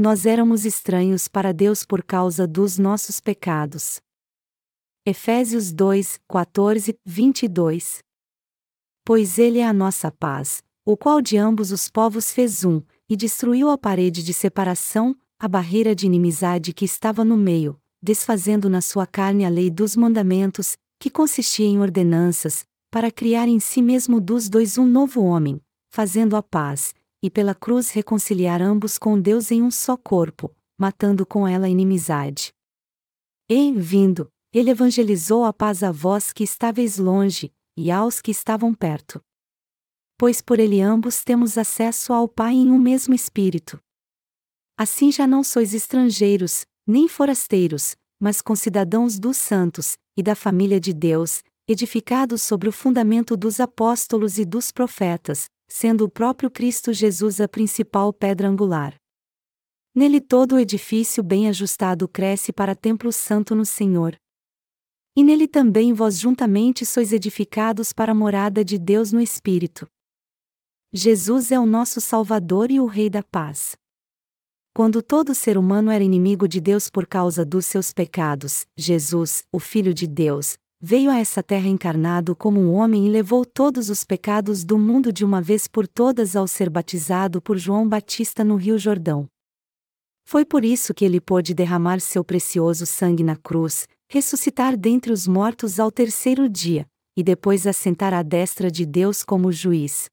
nós éramos estranhos para Deus por causa dos nossos pecados. Efésios 2, 14, 22 Pois Ele é a nossa paz, o qual de ambos os povos fez um, e destruiu a parede de separação, a barreira de inimizade que estava no meio, desfazendo na sua carne a lei dos mandamentos, que consistia em ordenanças, para criar em si mesmo dos dois um novo homem, fazendo a paz, e pela cruz reconciliar ambos com Deus em um só corpo, matando com ela a inimizade. E, vindo, ele evangelizou a paz a vós que estáveis longe, e aos que estavam perto pois por ele ambos temos acesso ao Pai em um mesmo Espírito. Assim já não sois estrangeiros, nem forasteiros, mas concidadãos dos santos, e da família de Deus, edificados sobre o fundamento dos apóstolos e dos profetas, sendo o próprio Cristo Jesus a principal pedra angular. Nele todo o edifício bem ajustado cresce para templo santo no Senhor. E nele também vós juntamente sois edificados para a morada de Deus no Espírito. Jesus é o nosso Salvador e o Rei da paz. Quando todo ser humano era inimigo de Deus por causa dos seus pecados, Jesus, o Filho de Deus, veio a essa terra encarnado como um homem e levou todos os pecados do mundo de uma vez por todas ao ser batizado por João Batista no Rio Jordão. Foi por isso que ele pôde derramar seu precioso sangue na cruz, ressuscitar dentre os mortos ao terceiro dia, e depois assentar à destra de Deus como juiz.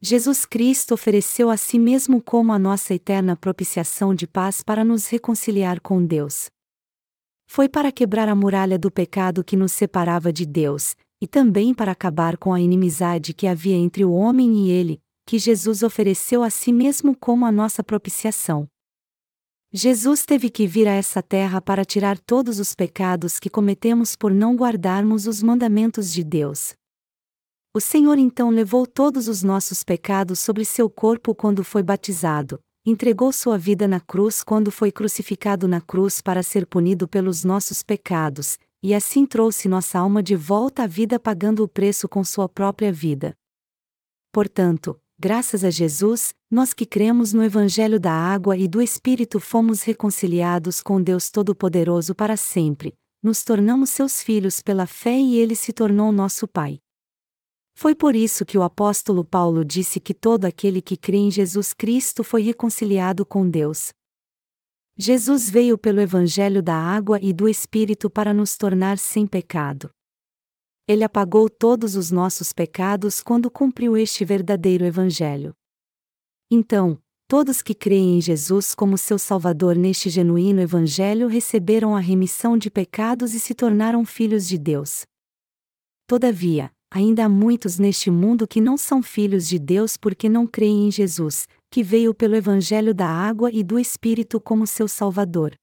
Jesus Cristo ofereceu a si mesmo como a nossa eterna propiciação de paz para nos reconciliar com Deus. Foi para quebrar a muralha do pecado que nos separava de Deus, e também para acabar com a inimizade que havia entre o homem e ele, que Jesus ofereceu a si mesmo como a nossa propiciação. Jesus teve que vir a essa terra para tirar todos os pecados que cometemos por não guardarmos os mandamentos de Deus. O Senhor então levou todos os nossos pecados sobre seu corpo quando foi batizado, entregou sua vida na cruz quando foi crucificado na cruz para ser punido pelos nossos pecados, e assim trouxe nossa alma de volta à vida pagando o preço com sua própria vida. Portanto, graças a Jesus, nós que cremos no Evangelho da Água e do Espírito fomos reconciliados com Deus Todo-Poderoso para sempre, nos tornamos seus filhos pela fé e ele se tornou nosso Pai. Foi por isso que o apóstolo Paulo disse que todo aquele que crê em Jesus Cristo foi reconciliado com Deus. Jesus veio pelo Evangelho da água e do Espírito para nos tornar sem pecado. Ele apagou todos os nossos pecados quando cumpriu este verdadeiro Evangelho. Então, todos que creem em Jesus como seu Salvador neste genuíno Evangelho receberam a remissão de pecados e se tornaram filhos de Deus. Todavia, ainda há muitos neste mundo que não são filhos de Deus porque não creem em Jesus, que veio pelo Evangelho da água e do Espírito como seu Salvador.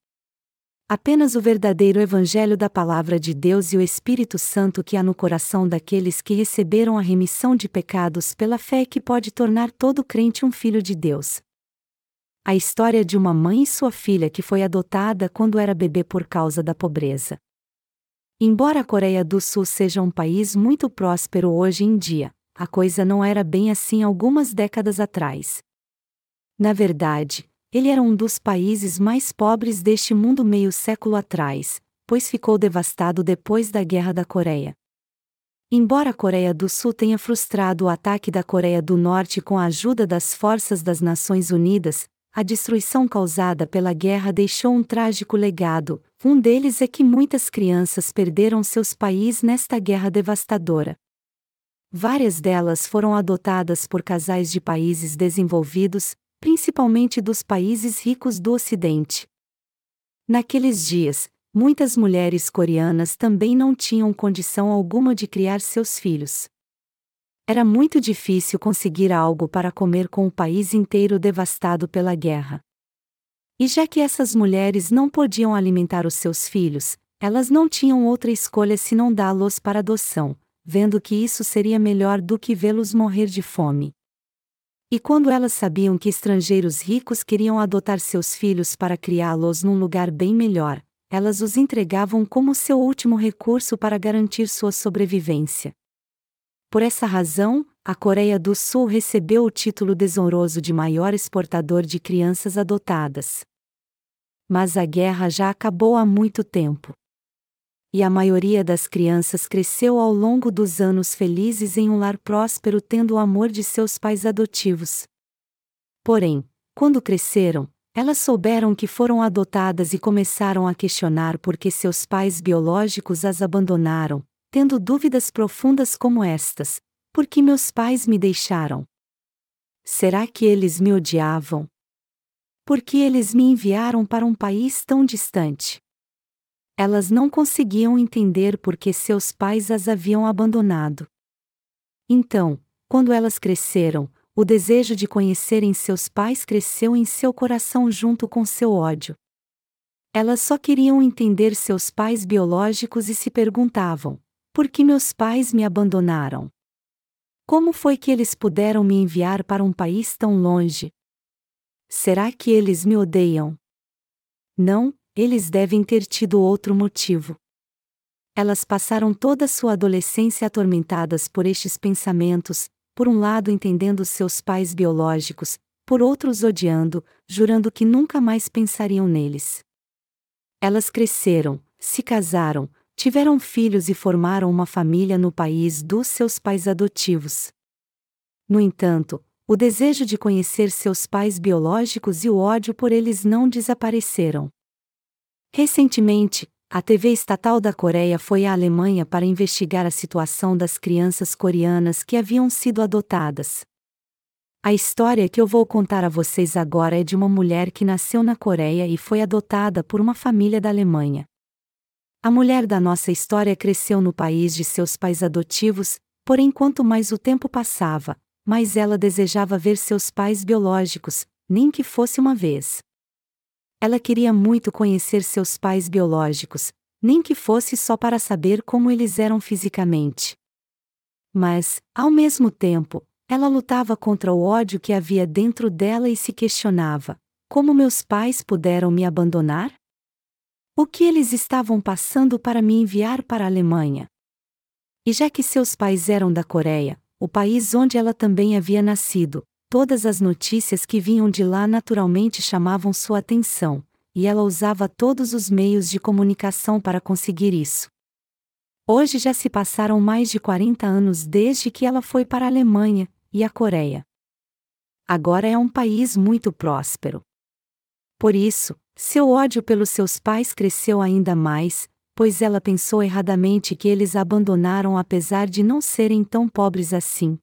Apenas o verdadeiro Evangelho da Palavra de Deus e o Espírito Santo que há no coração daqueles que receberam a remissão de pecados pela fé que pode tornar todo crente um filho de Deus. A história de uma mãe e sua filha que foi adotada quando era bebê por causa da pobreza. Embora a Coreia do Sul seja um país muito próspero hoje em dia, a coisa não era bem assim algumas décadas atrás. Na verdade, ele era um dos países mais pobres deste mundo meio século atrás, pois ficou devastado depois da Guerra da Coreia. Embora a Coreia do Sul tenha frustrado o ataque da Coreia do Norte com a ajuda das forças das Nações Unidas, a destruição causada pela guerra deixou um trágico legado, um deles é que muitas crianças perderam seus países nesta guerra devastadora. Várias delas foram adotadas por casais de países desenvolvidos, principalmente dos países ricos do Ocidente. Naqueles dias, muitas mulheres coreanas também não tinham condição alguma de criar seus filhos. Era muito difícil conseguir algo para comer com o país inteiro devastado pela guerra. E já que essas mulheres não podiam alimentar os seus filhos, elas não tinham outra escolha senão dá-los para adoção, vendo que isso seria melhor do que vê-los morrer de fome. E quando elas sabiam que estrangeiros ricos queriam adotar seus filhos para criá-los num lugar bem melhor, elas os entregavam como seu último recurso para garantir sua sobrevivência. Por essa razão, a Coreia do Sul recebeu o título desonroso de maior exportador de crianças adotadas. Mas a guerra já acabou há muito tempo. E a maioria das crianças cresceu ao longo dos anos felizes em um lar próspero tendo o amor de seus pais adotivos. Porém, quando cresceram, elas souberam que foram adotadas e começaram a questionar por que seus pais biológicos as abandonaram, tendo dúvidas profundas como estas: por que meus pais me deixaram? Será que eles me odiavam? Por que eles me enviaram para um país tão distante? Elas não conseguiam entender por que seus pais as haviam abandonado. Então, quando elas cresceram, o desejo de conhecerem seus pais cresceu em seu coração junto com seu ódio. Elas só queriam entender seus pais biológicos e se perguntavam: por que meus pais me abandonaram? Como foi que eles puderam me enviar para um país tão longe? Será que eles me odeiam? Não, eles devem ter tido outro motivo. Elas passaram toda sua adolescência atormentadas por estes pensamentos, por um lado entendendo seus pais biológicos, por outros odiando, jurando que nunca mais pensariam neles. Elas cresceram, se casaram, tiveram filhos e formaram uma família no país dos seus pais adotivos. No entanto, o desejo de conhecer seus pais biológicos e o ódio por eles não desapareceram. Recentemente, a TV estatal da Coreia foi à Alemanha para investigar a situação das crianças coreanas que haviam sido adotadas. A história que eu vou contar a vocês agora é de uma mulher que nasceu na Coreia e foi adotada por uma família da Alemanha. A mulher da nossa história cresceu no país de seus pais adotivos, porém, quanto mais o tempo passava, mais ela desejava ver seus pais biológicos, nem que fosse uma vez. Ela queria muito conhecer seus pais biológicos, nem que fosse só para saber como eles eram fisicamente. Mas, ao mesmo tempo, ela lutava contra o ódio que havia dentro dela e se questionava: como meus pais puderam me abandonar? O que eles estavam passando para me enviar para a Alemanha? E já que seus pais eram da Coreia, o país onde ela também havia nascido, Todas as notícias que vinham de lá naturalmente chamavam sua atenção, e ela usava todos os meios de comunicação para conseguir isso. Hoje já se passaram mais de 40 anos desde que ela foi para a Alemanha e a Coreia. Agora é um país muito próspero. Por isso, seu ódio pelos seus pais cresceu ainda mais, pois ela pensou erradamente que eles a abandonaram apesar de não serem tão pobres assim.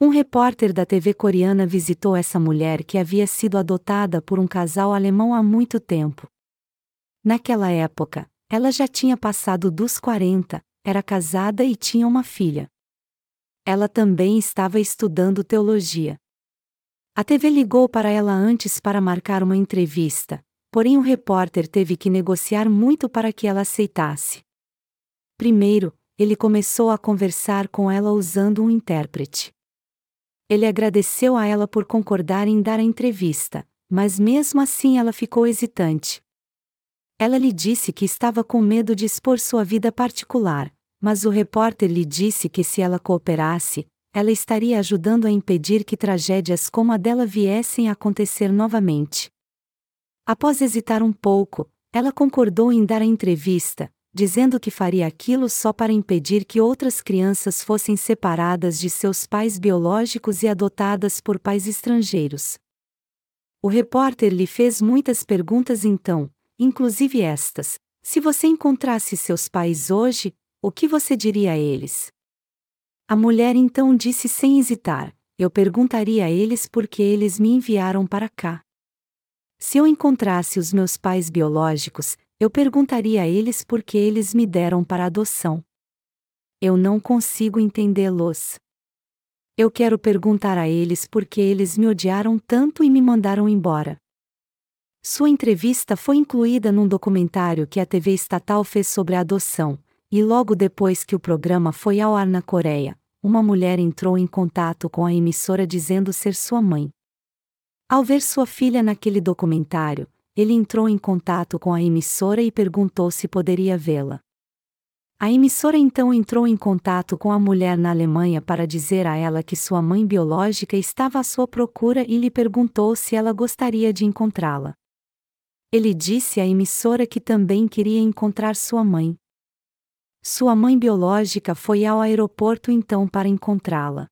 Um repórter da TV coreana visitou essa mulher que havia sido adotada por um casal alemão há muito tempo. Naquela época, ela já tinha passado dos 40, era casada e tinha uma filha. Ela também estava estudando teologia. A TV ligou para ela antes para marcar uma entrevista, porém o repórter teve que negociar muito para que ela aceitasse. Primeiro, ele começou a conversar com ela usando um intérprete. Ele agradeceu a ela por concordar em dar a entrevista, mas mesmo assim ela ficou hesitante. Ela lhe disse que estava com medo de expor sua vida particular, mas o repórter lhe disse que se ela cooperasse, ela estaria ajudando a impedir que tragédias como a dela viessem a acontecer novamente. Após hesitar um pouco, ela concordou em dar a entrevista, dizendo que faria aquilo só para impedir que outras crianças fossem separadas de seus pais biológicos e adotadas por pais estrangeiros. O repórter lhe fez muitas perguntas então, inclusive estas: se você encontrasse seus pais hoje, o que você diria a eles? A mulher então disse sem hesitar: Eu perguntaria a eles por que eles me enviaram para cá. Se eu encontrasse os meus pais biológicos, eu perguntaria a eles por que eles me deram para adoção. Eu não consigo entendê-los. Eu quero perguntar a eles por que eles me odiaram tanto e me mandaram embora. Sua entrevista foi incluída num documentário que a TV estatal fez sobre a adoção, e logo depois que o programa foi ao ar na Coreia, uma mulher entrou em contato com a emissora dizendo ser sua mãe. Ao ver sua filha naquele documentário, ele entrou em contato com a emissora e perguntou se poderia vê-la. A emissora então entrou em contato com a mulher na Alemanha para dizer a ela que sua mãe biológica estava à sua procura e lhe perguntou se ela gostaria de encontrá-la. Ele disse à emissora que também queria encontrar sua mãe. Sua mãe biológica foi ao aeroporto então para encontrá-la.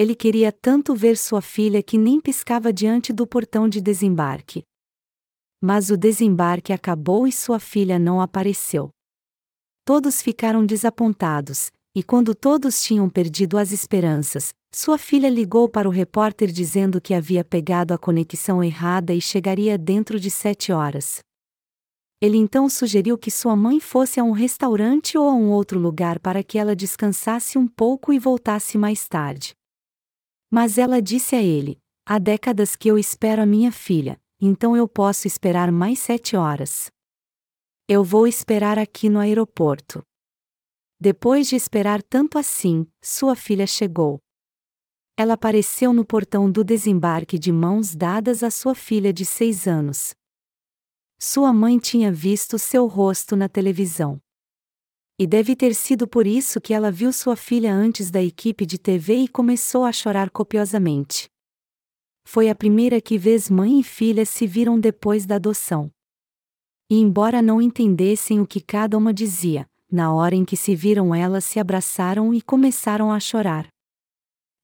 Ele queria tanto ver sua filha que nem piscava diante do portão de desembarque. Mas o desembarque acabou e sua filha não apareceu. Todos ficaram desapontados, e quando todos tinham perdido as esperanças, sua filha ligou para o repórter dizendo que havia pegado a conexão errada e chegaria dentro de sete horas. Ele então sugeriu que sua mãe fosse a um restaurante ou a um outro lugar para que ela descansasse um pouco e voltasse mais tarde. Mas ela disse a ele: Há décadas que eu espero a minha filha, então eu posso esperar mais sete horas. Eu vou esperar aqui no aeroporto. Depois de esperar tanto assim, sua filha chegou. Ela apareceu no portão do desembarque de mãos dadas à sua filha de seis anos. Sua mãe tinha visto seu rosto na televisão. E deve ter sido por isso que ela viu sua filha antes da equipe de TV e começou a chorar copiosamente. Foi a primeira que vez mãe e filha se viram depois da adoção. E embora não entendessem o que cada uma dizia, na hora em que se viram elas se abraçaram e começaram a chorar.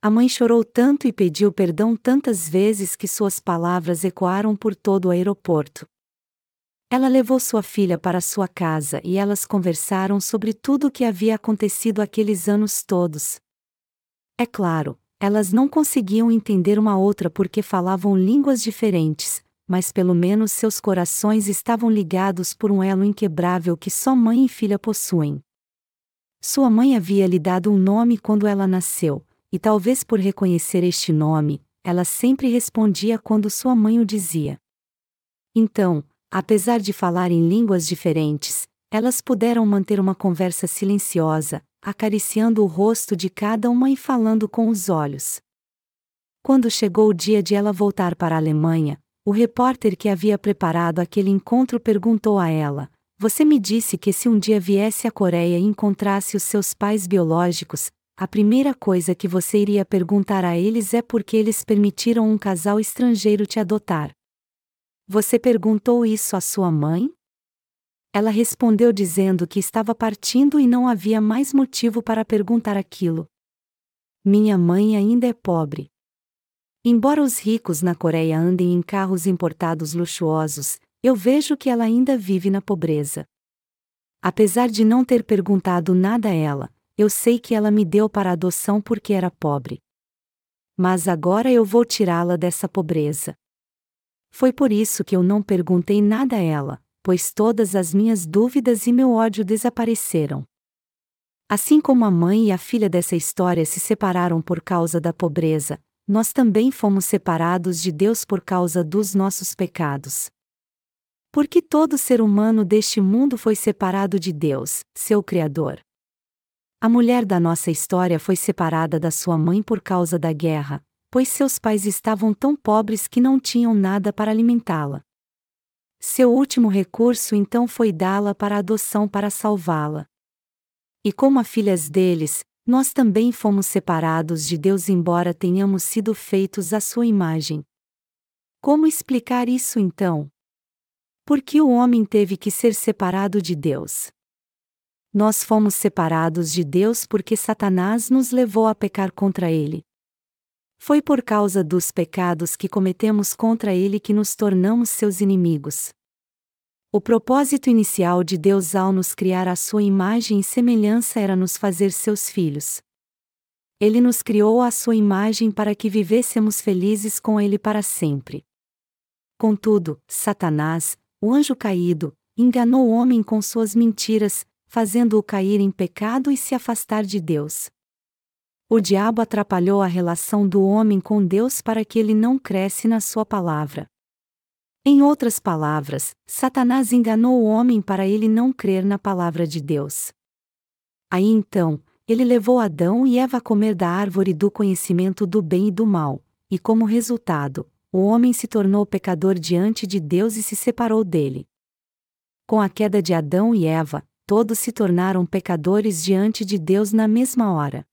A mãe chorou tanto e pediu perdão tantas vezes que suas palavras ecoaram por todo o aeroporto. Ela levou sua filha para sua casa e elas conversaram sobre tudo o que havia acontecido aqueles anos todos. É claro, elas não conseguiam entender uma outra porque falavam línguas diferentes, mas pelo menos seus corações estavam ligados por um elo inquebrável que só mãe e filha possuem. Sua mãe havia lhe dado um nome quando ela nasceu, e talvez por reconhecer este nome, ela sempre respondia quando sua mãe o dizia. Então, apesar de falar em línguas diferentes, elas puderam manter uma conversa silenciosa, acariciando o rosto de cada uma e falando com os olhos. Quando chegou o dia de ela voltar para a Alemanha, o repórter que havia preparado aquele encontro perguntou a ela: Você me disse que se um dia viesse à Coreia e encontrasse os seus pais biológicos, a primeira coisa que você iria perguntar a eles é por que eles permitiram um casal estrangeiro te adotar. Você perguntou isso à sua mãe? Ela respondeu dizendo que estava partindo e não havia mais motivo para perguntar aquilo. Minha mãe ainda é pobre. Embora os ricos na Coreia andem em carros importados luxuosos, eu vejo que ela ainda vive na pobreza. Apesar de não ter perguntado nada a ela, eu sei que ela me deu para adoção porque era pobre. Mas agora eu vou tirá-la dessa pobreza. Foi por isso que eu não perguntei nada a ela, pois todas as minhas dúvidas e meu ódio desapareceram. Assim como a mãe e a filha dessa história se separaram por causa da pobreza, nós também fomos separados de Deus por causa dos nossos pecados. Porque todo ser humano deste mundo foi separado de Deus, seu Criador. A mulher da nossa história foi separada da sua mãe por causa da guerra, pois seus pais estavam tão pobres que não tinham nada para alimentá-la. Seu último recurso então foi dá-la para adoção para salvá-la. E como a filhas deles, nós também fomos separados de Deus, embora tenhamos sido feitos à sua imagem. Como explicar isso então? Por que o homem teve que ser separado de Deus? Nós fomos separados de Deus porque Satanás nos levou a pecar contra ele. Foi por causa dos pecados que cometemos contra ele que nos tornamos seus inimigos. O propósito inicial de Deus ao nos criar à sua imagem e semelhança era nos fazer seus filhos. Ele nos criou à sua imagem para que vivêssemos felizes com ele para sempre. Contudo, Satanás, o anjo caído, enganou o homem com suas mentiras, fazendo-o cair em pecado e se afastar de Deus. O diabo atrapalhou a relação do homem com Deus para que ele não cresce na sua palavra. Em outras palavras, Satanás enganou o homem para ele não crer na palavra de Deus. Aí então, ele levou Adão e Eva a comer da árvore do conhecimento do bem e do mal, e como resultado, o homem se tornou pecador diante de Deus e se separou dele. Com a queda de Adão e Eva, todos se tornaram pecadores diante de Deus na mesma hora.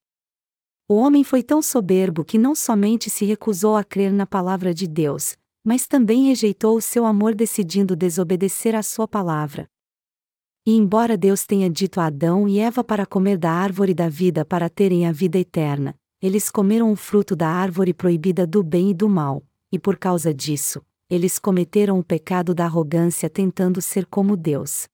O homem foi tão soberbo que não somente se recusou a crer na palavra de Deus, mas também rejeitou o seu amor decidindo desobedecer à sua palavra. E embora Deus tenha dito a Adão e Eva para comer da árvore da vida para terem a vida eterna, eles comeram o fruto da árvore proibida do bem e do mal, e por causa disso, eles cometeram o pecado da arrogância tentando ser como Deus.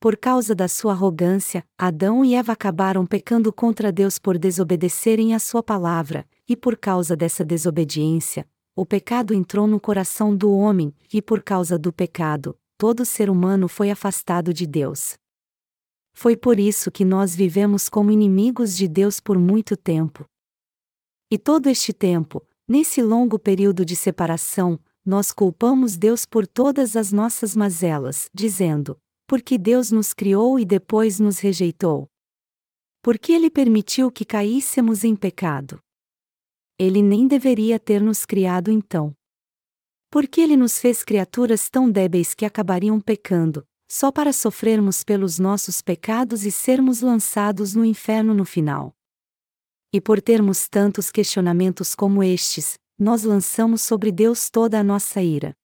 Por causa da sua arrogância, Adão e Eva acabaram pecando contra Deus por desobedecerem a sua palavra, e por causa dessa desobediência, o pecado entrou no coração do homem, e por causa do pecado, todo ser humano foi afastado de Deus. Foi por isso que nós vivemos como inimigos de Deus por muito tempo. E todo este tempo, nesse longo período de separação, nós culpamos Deus por todas as nossas mazelas, dizendo: porque Deus nos criou e depois nos rejeitou. Porque Ele permitiu que caíssemos em pecado. Ele nem deveria ter nos criado então. Porque Ele nos fez criaturas tão débeis que acabariam pecando, só para sofrermos pelos nossos pecados e sermos lançados no inferno no final. E por termos tantos questionamentos como estes, nós lançamos sobre Deus toda a nossa ira.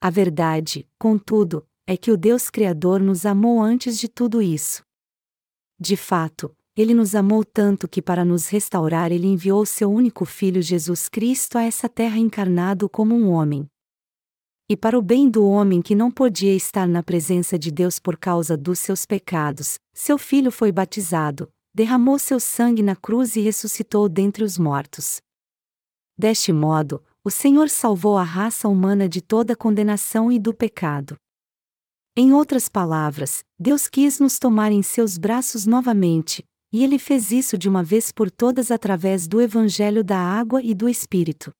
A verdade, contudo, é que o Deus Criador nos amou antes de tudo isso. De fato, ele nos amou tanto que para nos restaurar ele enviou seu único filho Jesus Cristo a essa terra encarnado como um homem. E para o bem do homem que não podia estar na presença de Deus por causa dos seus pecados, seu filho foi batizado, derramou seu sangue na cruz e ressuscitou dentre os mortos. Deste modo, o Senhor salvou a raça humana de toda condenação e do pecado. Em outras palavras, Deus quis nos tomar em seus braços novamente, e ele fez isso de uma vez por todas através do Evangelho da Água e do Espírito.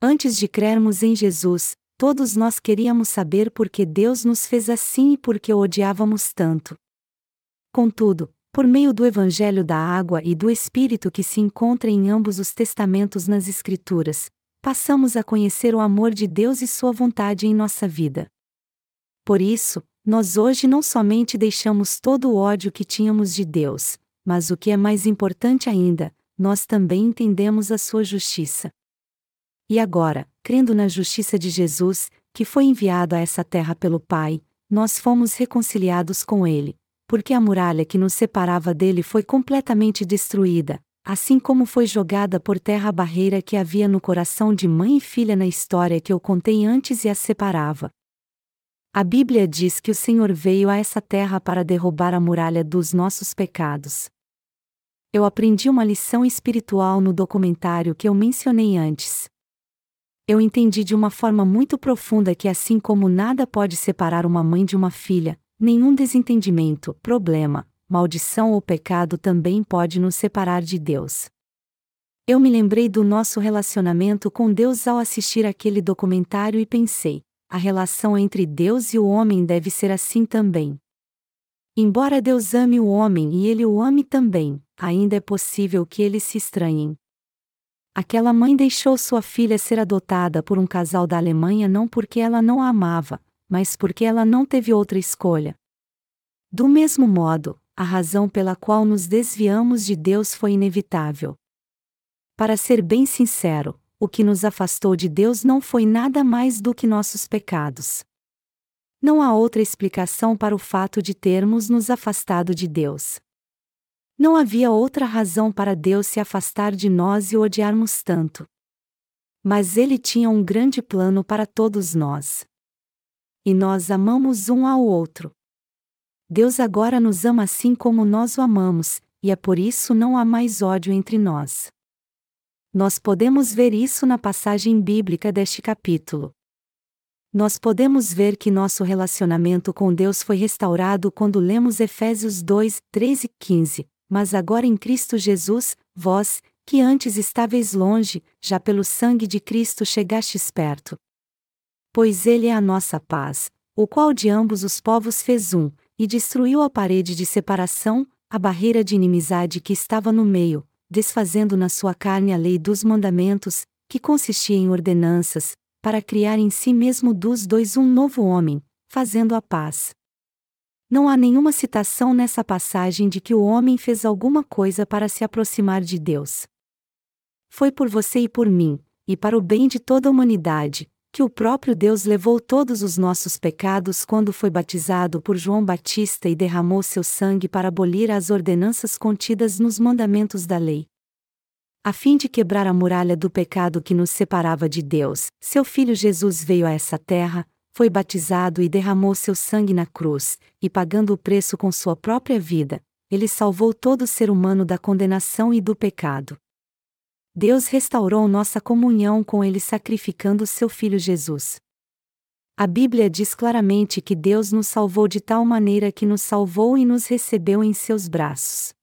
Antes de crermos em Jesus, todos nós queríamos saber por que Deus nos fez assim e por que o odiávamos tanto. Contudo, por meio do Evangelho da Água e do Espírito que se encontra em ambos os testamentos nas Escrituras, passamos a conhecer o amor de Deus e Sua vontade em nossa vida. Por isso, nós hoje não somente deixamos todo o ódio que tínhamos de Deus, mas o que é mais importante ainda, nós também entendemos a sua justiça. E agora, crendo na justiça de Jesus, que foi enviado a essa terra pelo Pai, nós fomos reconciliados com Ele, porque a muralha que nos separava dele foi completamente destruída, assim como foi jogada por terra a barreira que havia no coração de mãe e filha na história que eu contei antes e as separava. A Bíblia diz que o Senhor veio a essa terra para derrubar a muralha dos nossos pecados. Eu aprendi uma lição espiritual no documentário que eu mencionei antes. Eu entendi de uma forma muito profunda que, assim como nada pode separar uma mãe de uma filha, nenhum desentendimento, problema, maldição ou pecado também pode nos separar de Deus. Eu me lembrei do nosso relacionamento com Deus ao assistir aquele documentário e pensei: a relação entre Deus e o homem deve ser assim também. Embora Deus ame o homem e ele o ame também, ainda é possível que eles se estranhem. Aquela mãe deixou sua filha ser adotada por um casal da Alemanha não porque ela não a amava, mas porque ela não teve outra escolha. Do mesmo modo, a razão pela qual nos desviamos de Deus foi inevitável. Para ser bem sincero, o que nos afastou de Deus não foi nada mais do que nossos pecados. Não há outra explicação para o fato de termos nos afastado de Deus. Não havia outra razão para Deus se afastar de nós e odiarmos tanto. Mas Ele tinha um grande plano para todos nós. E nós amamos um ao outro. Deus agora nos ama assim como nós o amamos, e é por isso não há mais ódio entre nós. Nós podemos ver isso na passagem bíblica deste capítulo. Nós podemos ver que nosso relacionamento com Deus foi restaurado quando lemos Efésios 2, 13 e 15. Mas agora em Cristo Jesus, vós, que antes estáveis longe, já pelo sangue de Cristo chegastes perto. Pois Ele é a nossa paz, o qual de ambos os povos fez um, e destruiu a parede de separação, a barreira de inimizade que estava no meio, desfazendo na sua carne a lei dos mandamentos, que consistia em ordenanças, para criar em si mesmo dos dois um novo homem, fazendo a paz. Não há nenhuma citação nessa passagem de que o homem fez alguma coisa para se aproximar de Deus. Foi por você e por mim, e para o bem de toda a humanidade, que o próprio Deus levou todos os nossos pecados quando foi batizado por João Batista e derramou seu sangue para abolir as ordenanças contidas nos mandamentos da lei. A fim de quebrar a muralha do pecado que nos separava de Deus, seu Filho Jesus veio a essa terra, foi batizado e derramou seu sangue na cruz, e pagando o preço com sua própria vida, ele salvou todo ser humano da condenação e do pecado. Deus restaurou nossa comunhão com Ele sacrificando seu Filho Jesus. A Bíblia diz claramente que Deus nos salvou de tal maneira que nos salvou e nos recebeu em seus braços.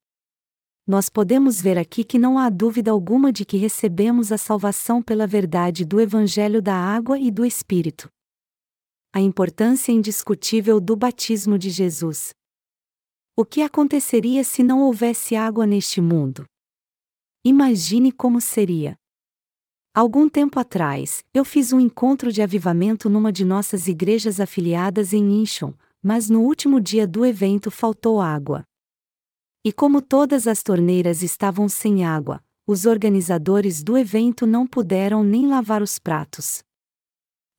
Nós podemos ver aqui que não há dúvida alguma de que recebemos a salvação pela verdade do Evangelho da Água e do Espírito. A importância indiscutível do batismo de Jesus. O que aconteceria se não houvesse água neste mundo? Imagine como seria. Algum tempo atrás, eu fiz um encontro de avivamento numa de nossas igrejas afiliadas em Incheon, mas no último dia do evento faltou água. E como todas as torneiras estavam sem água, os organizadores do evento não puderam nem lavar os pratos.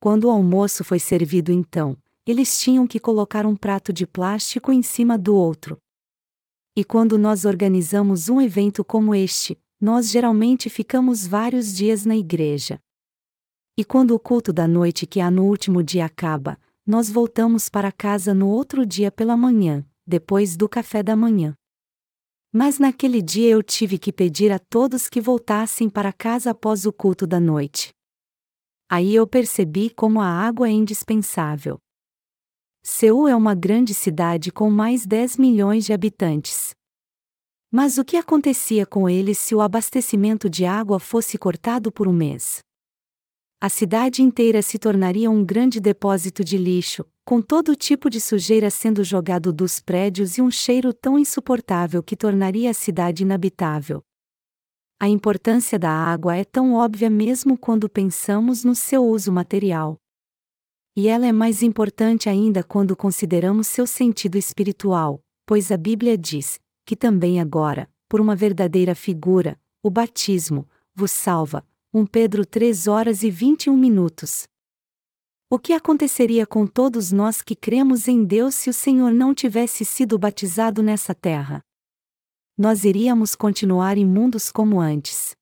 Quando o almoço foi servido então, eles tinham que colocar um prato de plástico em cima do outro. E quando nós organizamos um evento como este, nós geralmente ficamos vários dias na igreja. E quando o culto da noite que há no último dia acaba, nós voltamos para casa no outro dia pela manhã, depois do café da manhã. Mas naquele dia eu tive que pedir a todos que voltassem para casa após o culto da noite. Aí eu percebi como a água é indispensável. Seul é uma grande cidade com mais 10 milhões de habitantes. Mas o que acontecia com eles se o abastecimento de água fosse cortado por um mês? A cidade inteira se tornaria um grande depósito de lixo, com todo tipo de sujeira sendo jogado dos prédios e um cheiro tão insuportável que tornaria a cidade inabitável. A importância da água é tão óbvia mesmo quando pensamos no seu uso material. E ela é mais importante ainda quando consideramos seu sentido espiritual, pois a Bíblia diz: que também agora, por uma verdadeira figura, o batismo, vos salva. 1 Pedro 3 horas e 21 minutos. O que aconteceria com todos nós que cremos em Deus se o Senhor não tivesse sido batizado nessa terra? Nós iríamos continuar imundos como antes.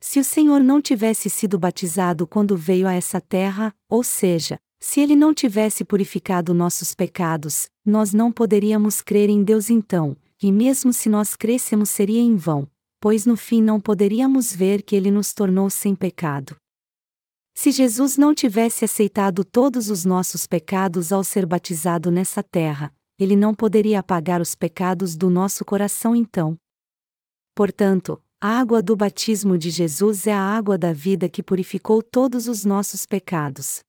Se o Senhor não tivesse sido batizado quando veio a essa terra, ou seja, se ele não tivesse purificado nossos pecados, nós não poderíamos crer em Deus então, e mesmo se nós crescemos seria em vão, pois no fim não poderíamos ver que ele nos tornou sem pecado. Se Jesus não tivesse aceitado todos os nossos pecados ao ser batizado nessa terra, ele não poderia apagar os pecados do nosso coração então. Portanto, a água do batismo de Jesus é a água da vida que purificou todos os nossos pecados.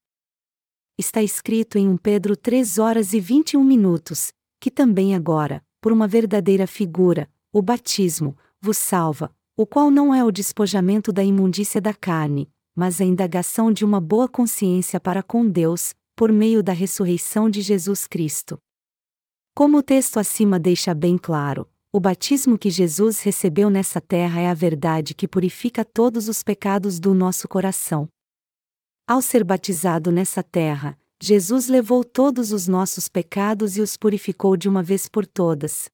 Está escrito em 1 Pedro 3 horas e 21 minutos, que também agora, por uma verdadeira figura, o batismo, vos salva, o qual não é o despojamento da imundícia da carne, mas a indagação de uma boa consciência para com Deus, por meio da ressurreição de Jesus Cristo. Como o texto acima deixa bem claro, o batismo que Jesus recebeu nessa terra é a verdade que purifica todos os pecados do nosso coração. Ao ser batizado nessa terra, Jesus levou todos os nossos pecados e os purificou de uma vez por todas.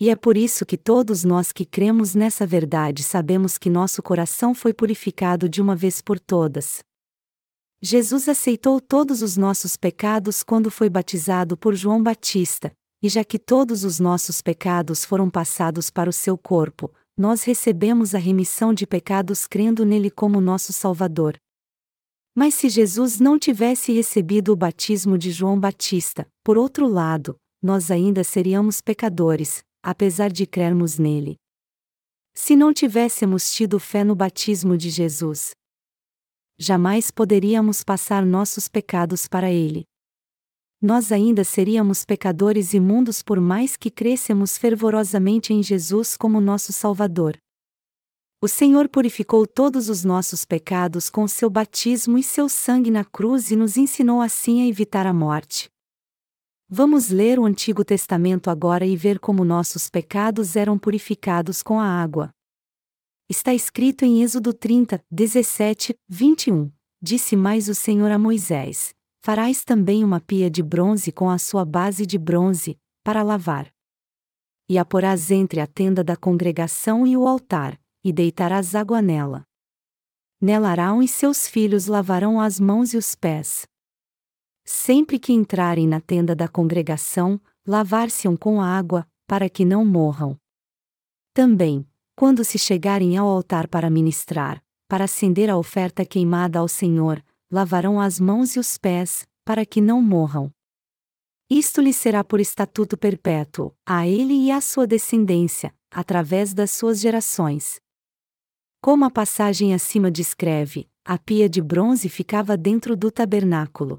E é por isso que todos nós que cremos nessa verdade sabemos que nosso coração foi purificado de uma vez por todas. Jesus aceitou todos os nossos pecados quando foi batizado por João Batista, e já que todos os nossos pecados foram passados para o seu corpo, nós recebemos a remissão de pecados crendo nele como nosso Salvador. Mas se Jesus não tivesse recebido o batismo de João Batista, por outro lado, nós ainda seríamos pecadores, apesar de crermos nele. Se não tivéssemos tido fé no batismo de Jesus, jamais poderíamos passar nossos pecados para ele. Nós ainda seríamos pecadores imundos por mais que crescemos fervorosamente em Jesus como nosso Salvador. O Senhor purificou todos os nossos pecados com seu batismo e seu sangue na cruz e nos ensinou assim a evitar a morte. Vamos ler o Antigo Testamento agora e ver como nossos pecados eram purificados com a água. Está escrito em Êxodo 30, 17, 21. Disse mais o Senhor a Moisés: Farás também uma pia de bronze com a sua base de bronze, para lavar. E a porás entre a tenda da congregação e o altar, e deitarás água nela. Nela Arão e seus filhos lavarão as mãos e os pés. Sempre que entrarem na tenda da congregação, lavar-se-ão com água, para que não morram. Também, quando se chegarem ao altar para ministrar, para acender a oferta queimada ao Senhor, lavarão as mãos e os pés, para que não morram. Isto lhe será por estatuto perpétuo, a ele e à sua descendência, através das suas gerações. Como a passagem acima descreve, a pia de bronze ficava dentro do tabernáculo.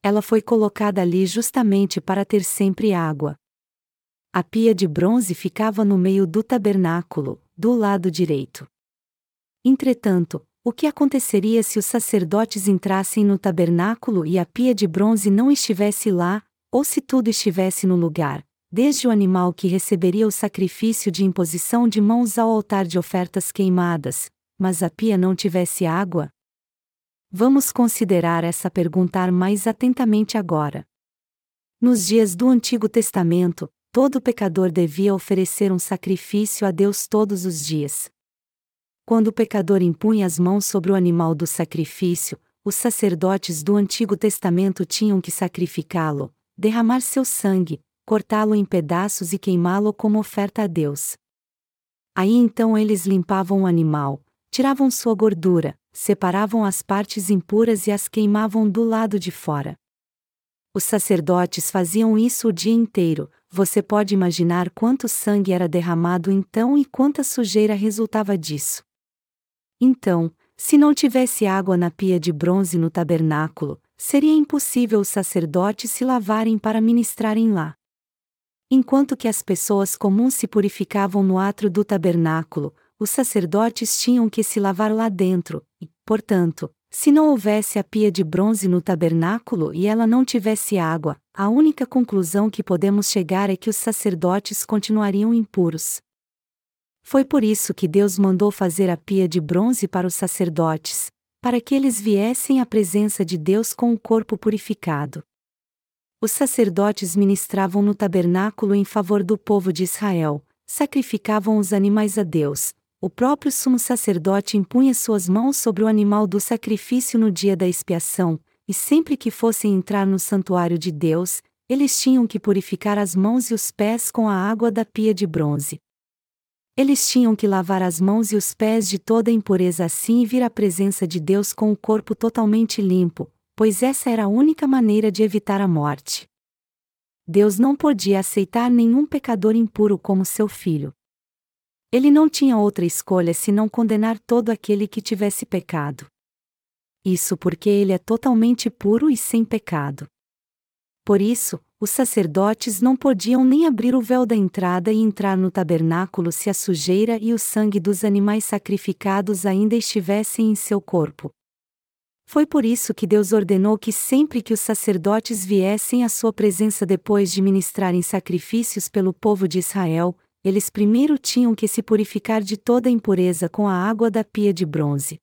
Ela foi colocada ali justamente para ter sempre água. A pia de bronze ficava no meio do tabernáculo, do lado direito. Entretanto, o que aconteceria se os sacerdotes entrassem no tabernáculo e a pia de bronze não estivesse lá, ou se tudo estivesse no lugar, desde o animal que receberia o sacrifício de imposição de mãos ao altar de ofertas queimadas, mas a pia não tivesse água? Vamos considerar essa pergunta mais atentamente agora. Nos dias do Antigo Testamento, todo pecador devia oferecer um sacrifício a Deus todos os dias. Quando o pecador impunha as mãos sobre o animal do sacrifício, os sacerdotes do Antigo Testamento tinham que sacrificá-lo, derramar seu sangue, cortá-lo em pedaços e queimá-lo como oferta a Deus. Aí então eles limpavam o animal, tiravam sua gordura, separavam as partes impuras e as queimavam do lado de fora. Os sacerdotes faziam isso o dia inteiro, você pode imaginar quanto sangue era derramado então e quanta sujeira resultava disso. Então, se não tivesse água na pia de bronze no tabernáculo, seria impossível os sacerdotes se lavarem para ministrarem lá. Enquanto que as pessoas comuns se purificavam no átrio do tabernáculo, os sacerdotes tinham que se lavar lá dentro, e, portanto, se não houvesse a pia de bronze no tabernáculo e ela não tivesse água, a única conclusão que podemos chegar é que os sacerdotes continuariam impuros. Foi por isso que Deus mandou fazer a pia de bronze para os sacerdotes, para que eles viessem à presença de Deus com o corpo purificado. Os sacerdotes ministravam no tabernáculo em favor do povo de Israel, sacrificavam os animais a Deus, o próprio sumo sacerdote impunha suas mãos sobre o animal do sacrifício no dia da expiação, e sempre que fossem entrar no santuário de Deus, eles tinham que purificar as mãos e os pés com a água da pia de bronze. Eles tinham que lavar as mãos e os pés de toda impureza assim e vir à presença de Deus com o corpo totalmente limpo, pois essa era a única maneira de evitar a morte. Deus não podia aceitar nenhum pecador impuro como seu filho. Ele não tinha outra escolha senão condenar todo aquele que tivesse pecado. Isso porque ele é totalmente puro e sem pecado. Por isso, os sacerdotes não podiam nem abrir o véu da entrada e entrar no tabernáculo se a sujeira e o sangue dos animais sacrificados ainda estivessem em seu corpo. Foi por isso que Deus ordenou que sempre que os sacerdotes viessem à sua presença depois de ministrarem sacrifícios pelo povo de Israel, eles primeiro tinham que se purificar de toda impureza com a água da pia de bronze.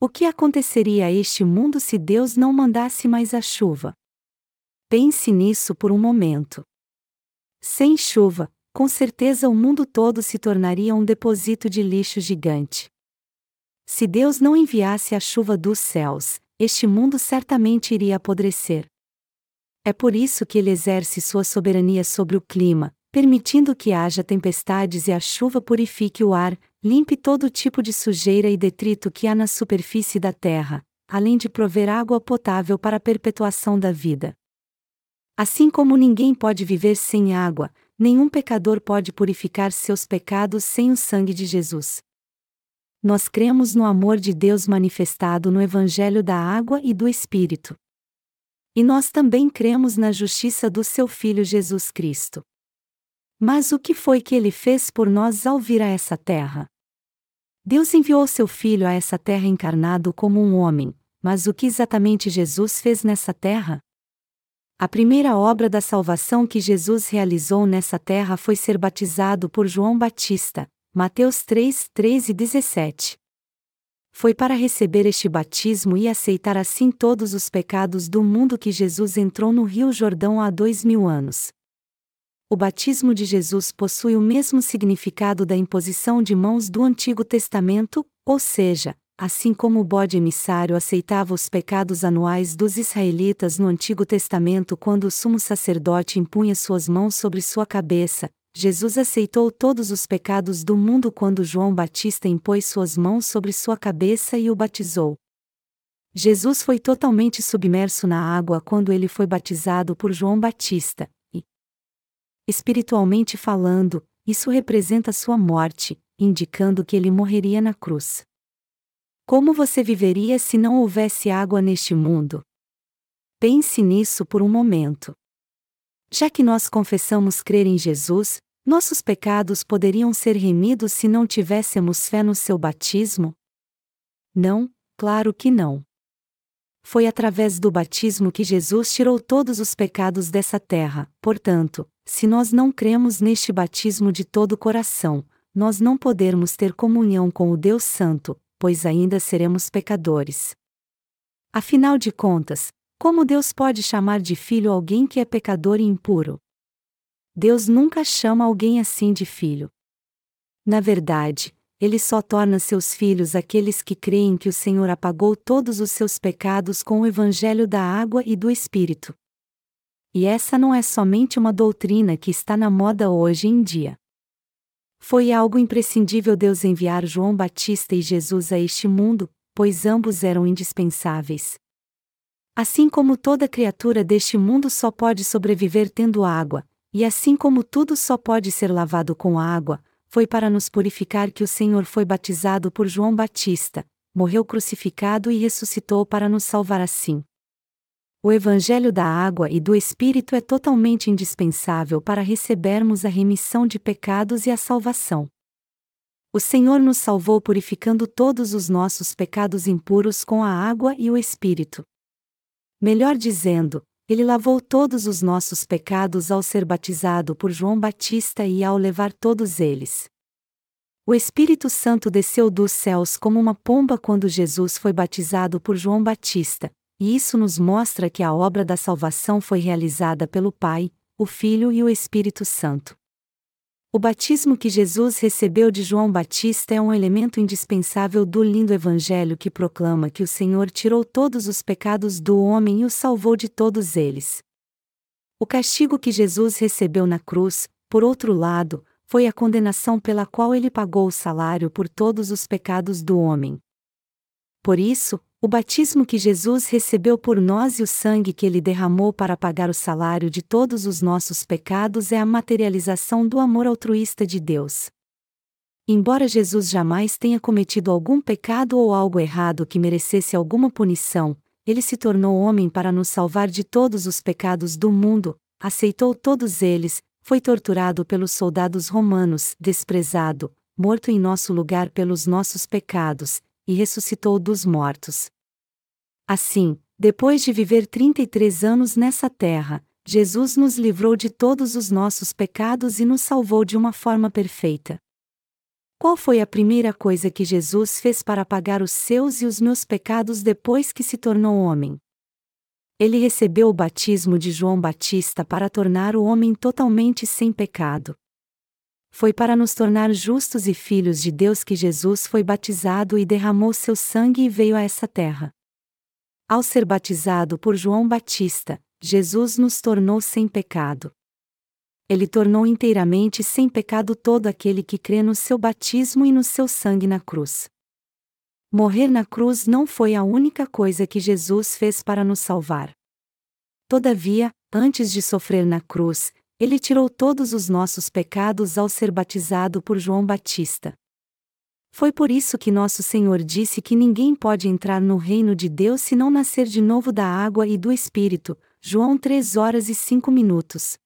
O que aconteceria a este mundo se Deus não mandasse mais a chuva? Pense nisso por um momento. Sem chuva, com certeza o mundo todo se tornaria um depósito de lixo gigante. Se Deus não enviasse a chuva dos céus, este mundo certamente iria apodrecer. É por isso que ele exerce sua soberania sobre o clima, permitindo que haja tempestades e a chuva purifique o ar, limpe todo tipo de sujeira e detrito que há na superfície da terra, além de prover água potável para a perpetuação da vida. Assim como ninguém pode viver sem água, nenhum pecador pode purificar seus pecados sem o sangue de Jesus. Nós cremos no amor de Deus manifestado no Evangelho da Água e do Espírito. E nós também cremos na justiça do seu Filho Jesus Cristo. Mas o que foi que ele fez por nós ao vir a essa terra? Deus enviou seu Filho a essa terra encarnado como um homem, mas o que exatamente Jesus fez nessa terra? A primeira obra da salvação que Jesus realizou nessa terra foi ser batizado por João Batista, Mateus 3, 3 e 17. Foi para receber este batismo e aceitar assim todos os pecados do mundo que Jesus entrou no Rio Jordão há dois mil anos. O batismo de Jesus possui o mesmo significado da imposição de mãos do Antigo Testamento, ou seja, assim como o bode emissário aceitava os pecados anuais dos israelitas no Antigo Testamento quando o sumo sacerdote impunha suas mãos sobre sua cabeça, Jesus aceitou todos os pecados do mundo quando João Batista impôs suas mãos sobre sua cabeça e o batizou. Jesus foi totalmente submerso na água quando ele foi batizado por João Batista, e, espiritualmente falando, isso representa sua morte, indicando que ele morreria na cruz. Como você viveria se não houvesse água neste mundo? Pense nisso por um momento. Já que nós confessamos crer em Jesus, nossos pecados poderiam ser remidos se não tivéssemos fé no seu batismo? Não, claro que não. Foi através do batismo que Jesus tirou todos os pecados dessa terra, portanto, se nós não cremos neste batismo de todo o coração, nós não podermos ter comunhão com o Deus Santo, pois ainda seremos pecadores. Afinal de contas, como Deus pode chamar de filho alguém que é pecador e impuro? Deus nunca chama alguém assim de filho. Na verdade, ele só torna seus filhos aqueles que creem que o Senhor apagou todos os seus pecados com o evangelho da água e do Espírito. E essa não é somente uma doutrina que está na moda hoje em dia. Foi algo imprescindível Deus enviar João Batista e Jesus a este mundo, pois ambos eram indispensáveis. Assim como toda criatura deste mundo só pode sobreviver tendo água, e assim como tudo só pode ser lavado com água, foi para nos purificar que o Senhor foi batizado por João Batista, morreu crucificado e ressuscitou para nos salvar assim. O Evangelho da água e do Espírito é totalmente indispensável para recebermos a remissão de pecados e a salvação. O Senhor nos salvou purificando todos os nossos pecados impuros com a água e o Espírito. Melhor dizendo, Ele lavou todos os nossos pecados ao ser batizado por João Batista e ao levar todos eles. O Espírito Santo desceu dos céus como uma pomba quando Jesus foi batizado por João Batista, e isso nos mostra que a obra da salvação foi realizada pelo Pai, o Filho e o Espírito Santo. O batismo que Jesus recebeu de João Batista é um elemento indispensável do lindo Evangelho que proclama que o Senhor tirou todos os pecados do homem e o salvou de todos eles. O castigo que Jesus recebeu na cruz, por outro lado, foi a condenação pela qual ele pagou o salário por todos os pecados do homem. Por isso, o batismo que Jesus recebeu por nós e o sangue que ele derramou para pagar o salário de todos os nossos pecados é a materialização do amor altruísta de Deus. Embora Jesus jamais tenha cometido algum pecado ou algo errado que merecesse alguma punição, ele se tornou homem para nos salvar de todos os pecados do mundo, aceitou todos eles, foi torturado pelos soldados romanos, desprezado, morto em nosso lugar pelos nossos pecados, e ressuscitou dos mortos. Assim, depois de viver 33 anos nessa terra, Jesus nos livrou de todos os nossos pecados e nos salvou de uma forma perfeita. Qual foi a primeira coisa que Jesus fez para pagar os seus e os meus pecados depois que se tornou homem? Ele recebeu o batismo de João Batista para tornar o homem totalmente sem pecado. Foi para nos tornar justos e filhos de Deus que Jesus foi batizado e derramou seu sangue e veio a essa terra. Ao ser batizado por João Batista, Jesus nos tornou sem pecado. Ele tornou inteiramente sem pecado todo aquele que crê no seu batismo e no seu sangue na cruz. Morrer na cruz não foi a única coisa que Jesus fez para nos salvar. Todavia, antes de sofrer na cruz, ele tirou todos os nossos pecados ao ser batizado por João Batista. Foi por isso que nosso Senhor disse que ninguém pode entrar no reino de Deus se não nascer de novo da água e do Espírito. João 3 horas e 5 minutos.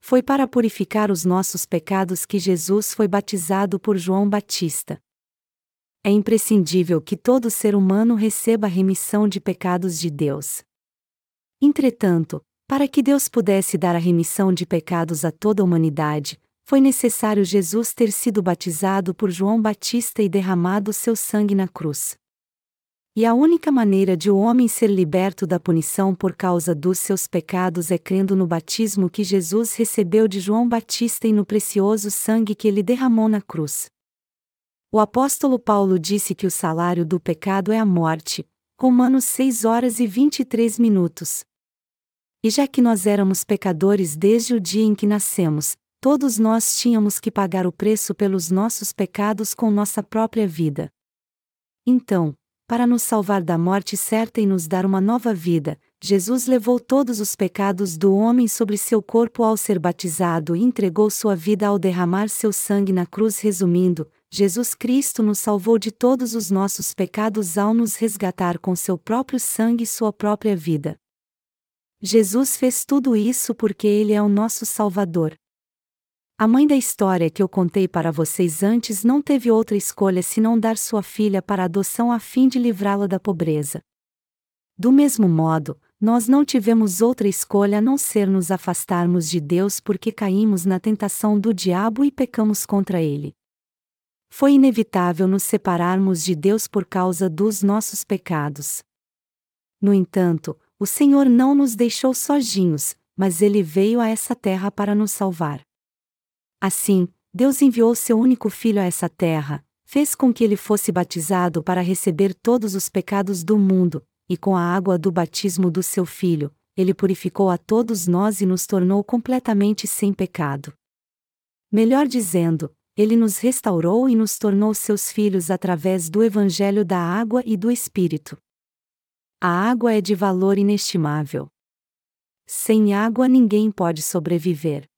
Foi para purificar os nossos pecados que Jesus foi batizado por João Batista. É imprescindível que todo ser humano receba a remissão de pecados de Deus. Entretanto, Para que Deus pudesse dar a remissão de pecados a toda a humanidade, foi necessário Jesus ter sido batizado por João Batista e derramado seu sangue na cruz. E a única maneira de o homem ser liberto da punição por causa dos seus pecados é crendo no batismo que Jesus recebeu de João Batista e no precioso sangue que ele derramou na cruz. O apóstolo Paulo disse que o salário do pecado é a morte, Romanos 6 horas e 23 minutos. E já que nós éramos pecadores desde o dia em que nascemos, todos nós tínhamos que pagar o preço pelos nossos pecados com nossa própria vida. Então, para nos salvar da morte certa e nos dar uma nova vida, Jesus levou todos os pecados do homem sobre seu corpo ao ser batizado e entregou sua vida ao derramar seu sangue na cruz. Resumindo, Jesus Cristo nos salvou de todos os nossos pecados ao nos resgatar com seu próprio sangue e sua própria vida. Jesus fez tudo isso porque Ele é o nosso Salvador. A mãe da história que eu contei para vocês antes não teve outra escolha senão dar sua filha para adoção a fim de livrá-la da pobreza. Do mesmo modo, nós não tivemos outra escolha a não ser nos afastarmos de Deus porque caímos na tentação do diabo e pecamos contra ele. Foi inevitável nos separarmos de Deus por causa dos nossos pecados. No entanto, o Senhor não nos deixou sozinhos, mas ele veio a essa terra para nos salvar. Assim, Deus enviou seu único filho a essa terra, fez com que ele fosse batizado para receber todos os pecados do mundo, e com a água do batismo do seu filho, ele purificou a todos nós e nos tornou completamente sem pecado. Melhor dizendo, ele nos restaurou e nos tornou seus filhos através do evangelho da água e do Espírito. A água é de valor inestimável. Sem água ninguém pode sobreviver.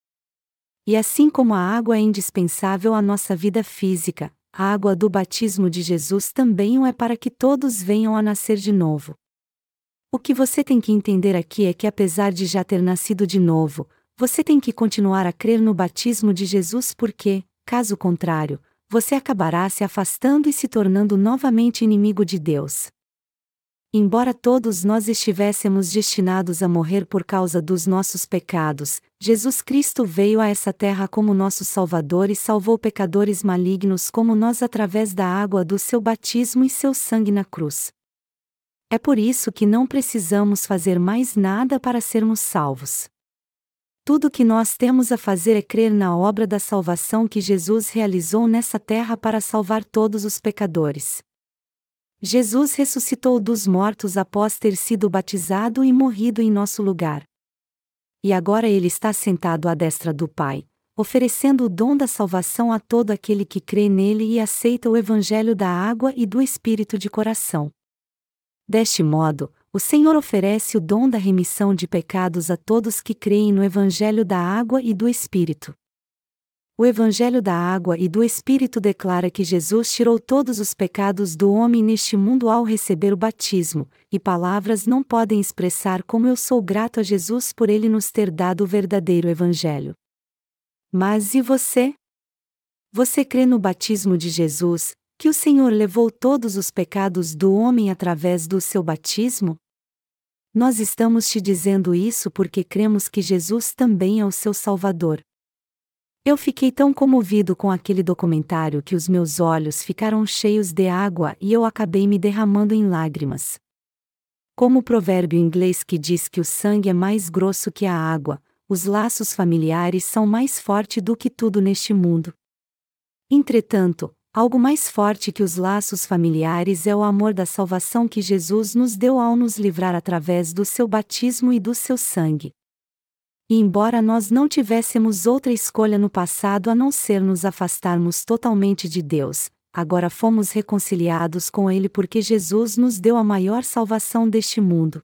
E assim como a água é indispensável à nossa vida física, a água do batismo de Jesus também o é para que todos venham a nascer de novo. O que você tem que entender aqui é que, apesar de já ter nascido de novo, você tem que continuar a crer no batismo de Jesus porque, caso contrário, você acabará se afastando e se tornando novamente inimigo de Deus. Embora todos nós estivéssemos destinados a morrer por causa dos nossos pecados, Jesus Cristo veio a essa terra como nosso Salvador e salvou pecadores malignos como nós através da água do seu batismo e seu sangue na cruz. É por isso que não precisamos fazer mais nada para sermos salvos. Tudo o que nós temos a fazer é crer na obra da salvação que Jesus realizou nessa terra para salvar todos os pecadores. Jesus ressuscitou dos mortos após ter sido batizado e morrido em nosso lugar. E agora ele está sentado à destra do Pai, oferecendo o dom da salvação a todo aquele que crê nele e aceita o evangelho da água e do Espírito de coração. Deste modo, o Senhor oferece o dom da remissão de pecados a todos que creem no evangelho da água e do Espírito. O Evangelho da Água e do Espírito declara que Jesus tirou todos os pecados do homem neste mundo ao receber o batismo, e palavras não podem expressar como eu sou grato a Jesus por ele nos ter dado o verdadeiro Evangelho. Mas e você? Você crê no batismo de Jesus, que o Senhor levou todos os pecados do homem através do seu batismo? Nós estamos te dizendo isso porque cremos que Jesus também é o seu Salvador. Eu fiquei tão comovido com aquele documentário que os meus olhos ficaram cheios de água e eu acabei me derramando em lágrimas. Como o provérbio inglês que diz que o sangue é mais grosso que a água, os laços familiares são mais fortes do que tudo neste mundo. Entretanto, algo mais forte que os laços familiares é o amor da salvação que Jesus nos deu ao nos livrar através do seu batismo e do seu sangue. E embora nós não tivéssemos outra escolha no passado a não ser nos afastarmos totalmente de Deus, agora fomos reconciliados com Ele porque Jesus nos deu a maior salvação deste mundo.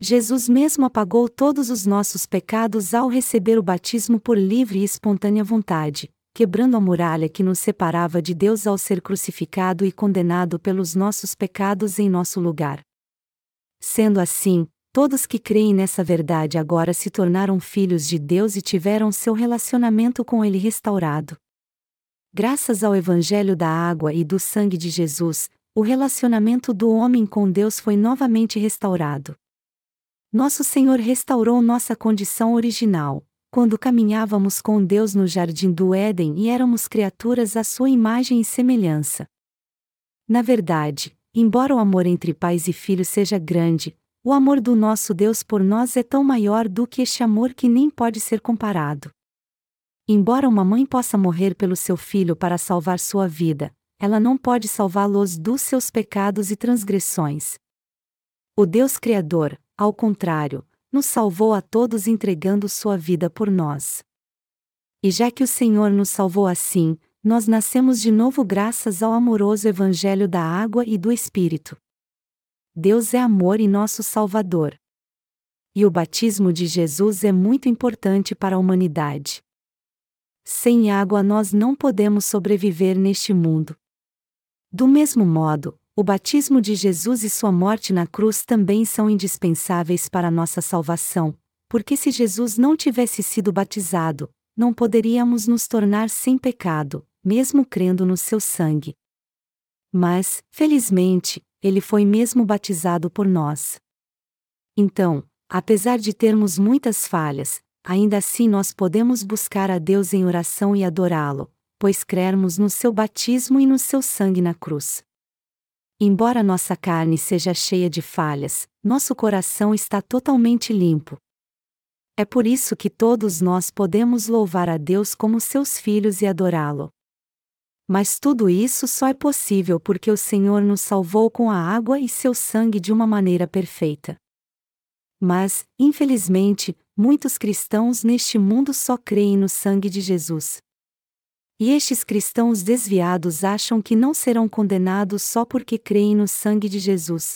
Jesus mesmo apagou todos os nossos pecados ao receber o batismo por livre e espontânea vontade, quebrando a muralha que nos separava de Deus ao ser crucificado e condenado pelos nossos pecados em nosso lugar. Sendo assim, Todos que creem nessa verdade agora se tornaram filhos de Deus e tiveram seu relacionamento com Ele restaurado. Graças ao Evangelho da água e do sangue de Jesus, o relacionamento do homem com Deus foi novamente restaurado. nosso Senhor restaurou nossa condição original, quando caminhávamos com Deus no jardim do Éden e éramos criaturas à sua imagem e semelhança. Na verdade, embora o amor entre pais e filhos seja grande, o amor do nosso Deus por nós é tão maior do que este amor que nem pode ser comparado. Embora uma mãe possa morrer pelo seu filho para salvar sua vida, ela não pode salvá-los dos seus pecados e transgressões. O Deus Criador, ao contrário, nos salvou a todos entregando sua vida por nós. E já que o Senhor nos salvou assim, nós nascemos de novo graças ao amoroso Evangelho da água e do Espírito. Deus é amor e nosso Salvador. E o batismo de Jesus é muito importante para a humanidade. Sem água nós não podemos sobreviver neste mundo. Do mesmo modo, o batismo de Jesus e sua morte na cruz também são indispensáveis para nossa salvação, porque se Jesus não tivesse sido batizado, não poderíamos nos tornar sem pecado, mesmo crendo no seu sangue. Mas, felizmente, ele foi mesmo batizado por nós. Então, apesar de termos muitas falhas, ainda assim nós podemos buscar a Deus em oração e adorá-lo, pois crermos no seu batismo e no seu sangue na cruz. Embora nossa carne seja cheia de falhas, nosso coração está totalmente limpo. É por isso que todos nós podemos louvar a Deus como seus filhos e adorá-lo. Mas tudo isso só é possível porque o Senhor nos salvou com a água e seu sangue de uma maneira perfeita. Mas, infelizmente, muitos cristãos neste mundo só creem no sangue de Jesus. E estes cristãos desviados acham que não serão condenados só porque creem no sangue de Jesus.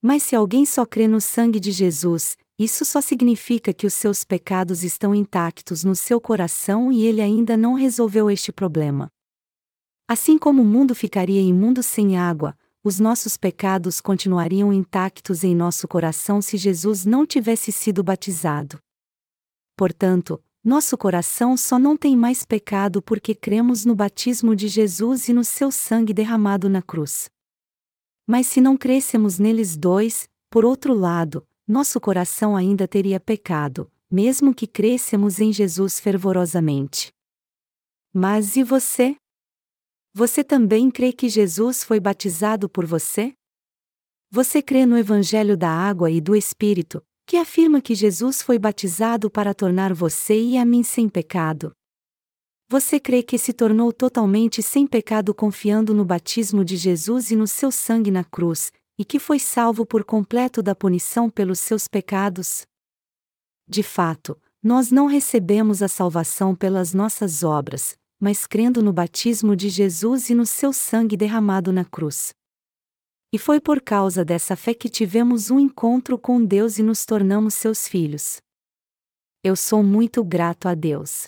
Mas se alguém só crê no sangue de Jesus, isso só significa que os seus pecados estão intactos no seu coração e ele ainda não resolveu este problema. Assim como o mundo ficaria imundo sem água, os nossos pecados continuariam intactos em nosso coração se Jesus não tivesse sido batizado. Portanto, nosso coração só não tem mais pecado porque cremos no batismo de Jesus e no seu sangue derramado na cruz. Mas se não crêssemos neles dois, por outro lado, nosso coração ainda teria pecado, mesmo que crêssemos em Jesus fervorosamente. Mas e você? Você também crê que Jesus foi batizado por você? Você crê no Evangelho da Água e do Espírito, que afirma que Jesus foi batizado para tornar você e a mim sem pecado. Você crê que se tornou totalmente sem pecado confiando no batismo de Jesus e no seu sangue na cruz, e que foi salvo por completo da punição pelos seus pecados? De fato, nós não recebemos a salvação pelas nossas obras, mas crendo no batismo de Jesus e no seu sangue derramado na cruz. E foi por causa dessa fé que tivemos um encontro com Deus e nos tornamos seus filhos. Eu sou muito grato a Deus.